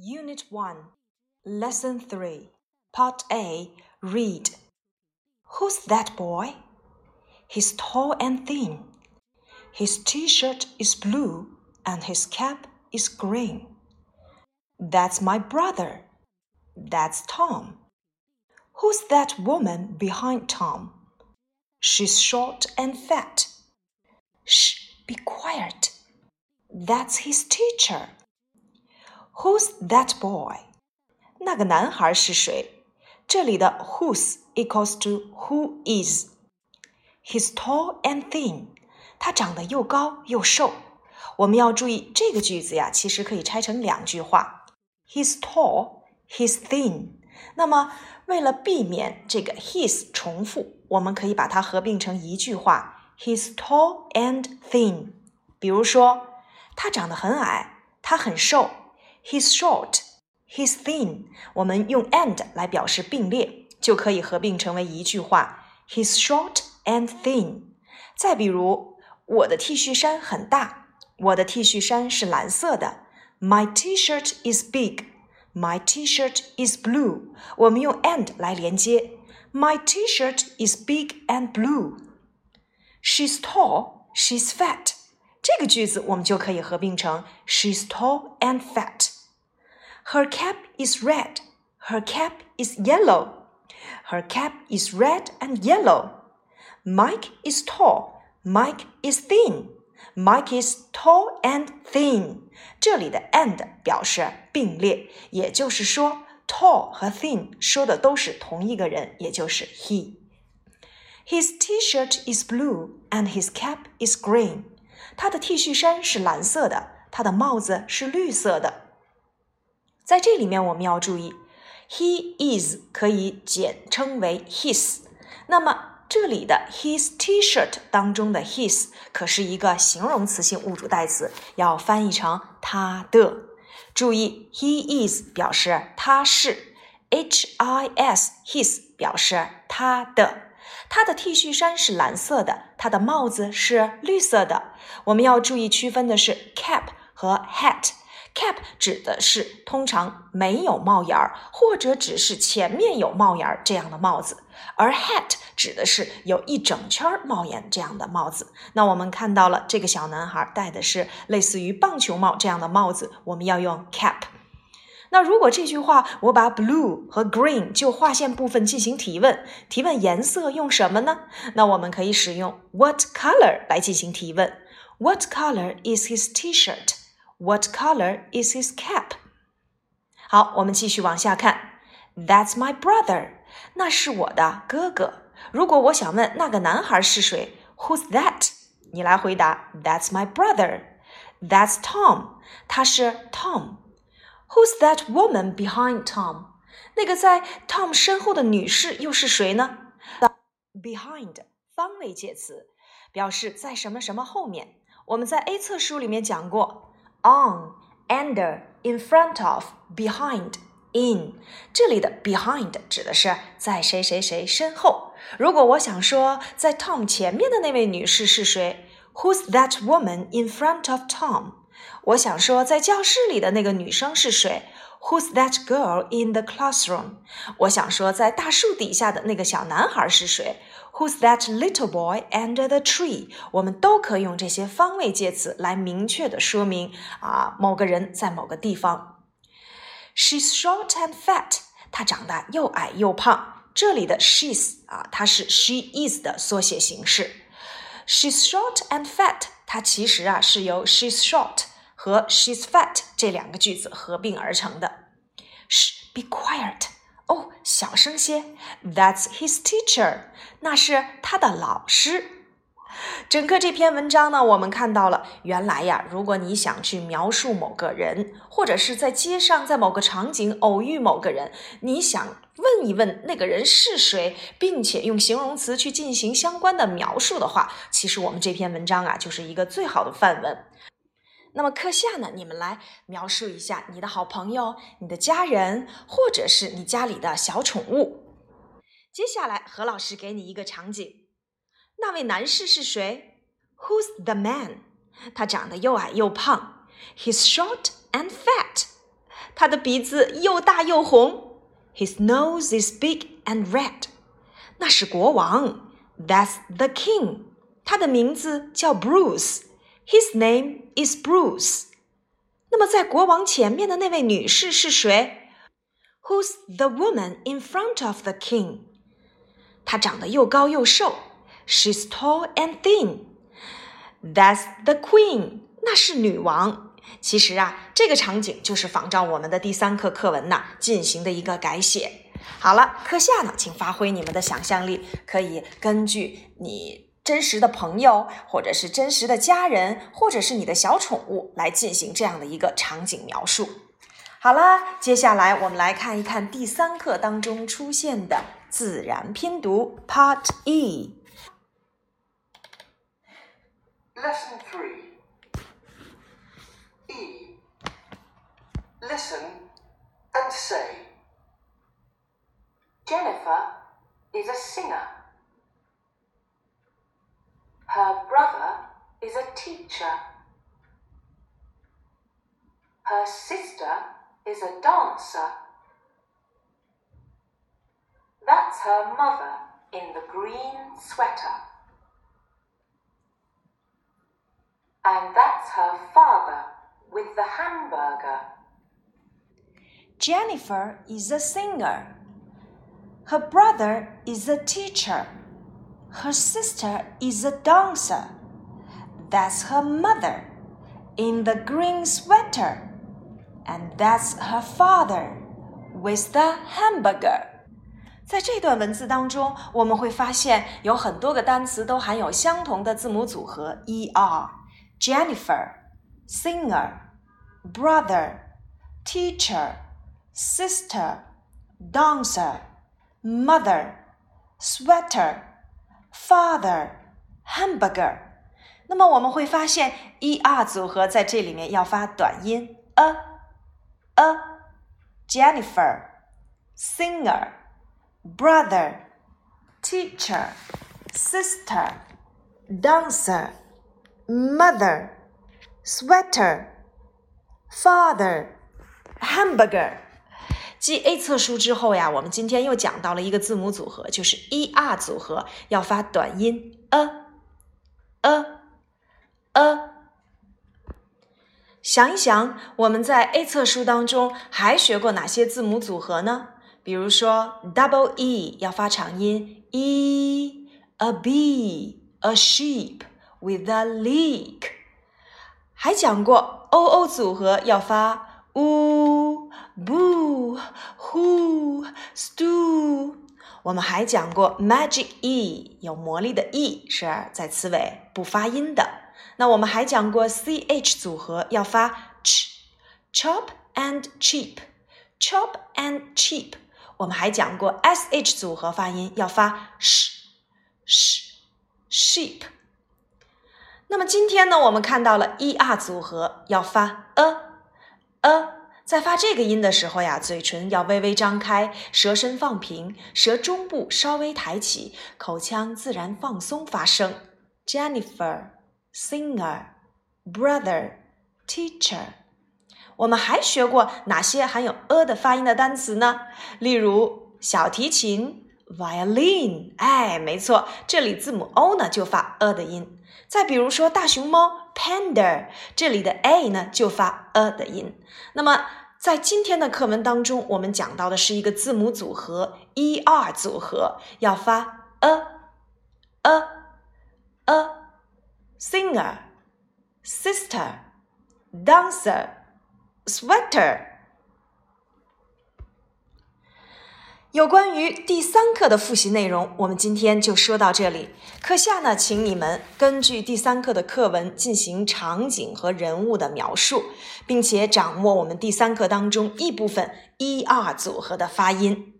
Unit 1, Lesson 3, Part A Read. Who's that boy? He's tall and thin. His t shirt is blue and his cap is green. That's my brother. That's Tom. Who's that woman behind Tom? She's short and fat. Shh, be quiet. That's his teacher. Who's that boy？那个男孩是谁？这里的 whose equals to who is。He's tall and thin。他长得又高又瘦。我们要注意这个句子呀，其实可以拆成两句话：He's tall, he's thin。那么为了避免这个 his 重复，我们可以把它合并成一句话：He's tall and thin。比如说，他长得很矮，他很瘦。 He's short, he's thin。我们用 and 来表示并列，就可以合并成为一句话：He's short and thin。再比如，我的 T 恤衫很大，我的 T 恤衫是蓝色的。My T-shirt is big. My T-shirt is blue. 我们用 and 来连接。My T-shirt is big and blue. She's tall. She's fat. 这个句子我们就可以合并成 She's tall and fat. Her cap is red. Her cap is yellow. Her cap is red and yellow. Mike is tall. Mike is thin. Mike is tall and thin. 这里的 and 表示并列，也就是说，tall 和 thin 说的都是同一个人，也就是 he。His T-shirt is blue and his cap is green. 他的 T 恤衫是蓝色的，他的帽子是绿色的。 在这里面我们要注意，he is 可以简称为 his。那么这里的 his T-shirt 当中的 his 可是一个形容词性物主代词，要翻译成他的。注意，he is 表示他是，his his 表示他的。他的 T 恤衫是蓝色的，他的帽子是绿色的。我们要注意区分的是 cap 和 hat。Cap 指的是通常没有帽檐儿，或者只是前面有帽檐儿这样的帽子，而 hat 指的是有一整圈帽檐这样的帽子。那我们看到了这个小男孩戴的是类似于棒球帽这样的帽子，我们要用 cap。那如果这句话我把 blue 和 green 就划线部分进行提问，提问颜色用什么呢？那我们可以使用 what color 来进行提问。What color is his T-shirt？T-shirt？What color is his cap？好，我们继续往下看。That's my brother，那是我的哥哥。如果我想问那个男孩是谁，Who's that？你来回答，That's my brother。That's Tom，他是 Tom。Who's that woman behind Tom？那个在 Tom 身后的女士又是谁呢？Behind 方位介词，表示在什么什么后面。我们在 A 册书里面讲过。 on, under, in front of, behind, in。这里的 behind 指的是在谁谁谁身后。如果我想说在 Tom 前面的那位女士是谁，Who's that woman in front of Tom？我想说在教室里的那个女生是谁 ？Who's that girl in the classroom？我想说在大树底下的那个小男孩是谁？Who's that little boy under the tree？我们都可以用这些方位介词来明确的说明啊某个人在某个地方。She's short and fat。她长得又矮又胖。这里的 she's 啊，它是 she is 的缩写形式。She's short and fat。它其实啊是由 she's short 和 she's fat 这两个句子合并而成的。嘘，be quiet。哦，小声些。That's his teacher，那是他的老师。整个这篇文章呢，我们看到了，原来呀，如果你想去描述某个人，或者是在街上，在某个场景偶遇某个人，你想问一问那个人是谁，并且用形容词去进行相关的描述的话，其实我们这篇文章啊，就是一个最好的范文。那么课下呢，你们来描述一下你的好朋友、你的家人，或者是你家里的小宠物。接下来何老师给你一个场景：那位男士是谁？Who's the man？他长得又矮又胖。He's short and fat。他的鼻子又大又红。His nose is big and red。那是国王。That's the king。他的名字叫 Bruce。His name is Bruce。那么在国王前面的那位女士是谁？Who's the woman in front of the king？她长得又高又瘦。She's tall and thin. That's the queen. 那是女王。其实啊，这个场景就是仿照我们的第三课课文呐进行的一个改写。好了，课下呢，请发挥你们的想象力，可以根据你真实的朋友，或者是真实的家人，或者是你的小宠物来进行这样的一个场景描述。好了，接下来我们来看一看第三课当中出现的自然拼读 Part E。Lesson Three Listen and say. Jennifer is a singer. Her brother is a teacher. Her sister is a dancer. That's her mother in the green sweater. And that's her father with the hamburger. Jennifer is a singer. Her brother is a teacher. Her sister is a dancer. That's her mother in the green sweater. And that's her father with the hamburger. 在这段文字当中，我们会发现有很多个单词都含有相同的字母组合 er。Jennifer, singer, brother, teacher, sister, dancer, mother, sweater, father, hamburger。那么我们会发现，er 组合在这里面要发短音 a a Jennifer, singer, brother, teacher, sister, dancer。mother, sweater, father, hamburger。 继 A 册书之后呀，我们今天又讲到了一个字母组合，就是 ER 组合，要发短音 a a a。想一想，我们在 A 册书当中还学过哪些字母组合呢？比如说 double E 要发长音 e，a bee，a sheep。with a leak。还讲过 o o 组合要发 u boo who stew。我们还讲过 magic e 有魔力的 e 是在词尾不发音的。那我们还讲过 c h 组合要发 ch chop and cheap chop and cheap。我们还讲过 s h 组合发音要发 sh sh sheep。那么今天呢，我们看到了 e r 组合要发 a a，在发这个音的时候呀，嘴唇要微微张开，舌身放平，舌中部稍微抬起，口腔自然放松发声。Jennifer, singer, brother, teacher。我们还学过哪些含有 a 的发音的单词呢？例如小提琴 violin，哎，没错，这里字母 o 呢就发 a 的音。再比如说大熊猫 panda，这里的 a 呢就发 a 的音。那么在今天的课文当中，我们讲到的是一个字母组合 er 组合，要发 a a a singer 有关于第三课的复习内容，我们今天就说到这里。课下呢，请你们根据第三课的课文进行场景和人物的描述，并且掌握我们第三课当中一部分一二组合的发音。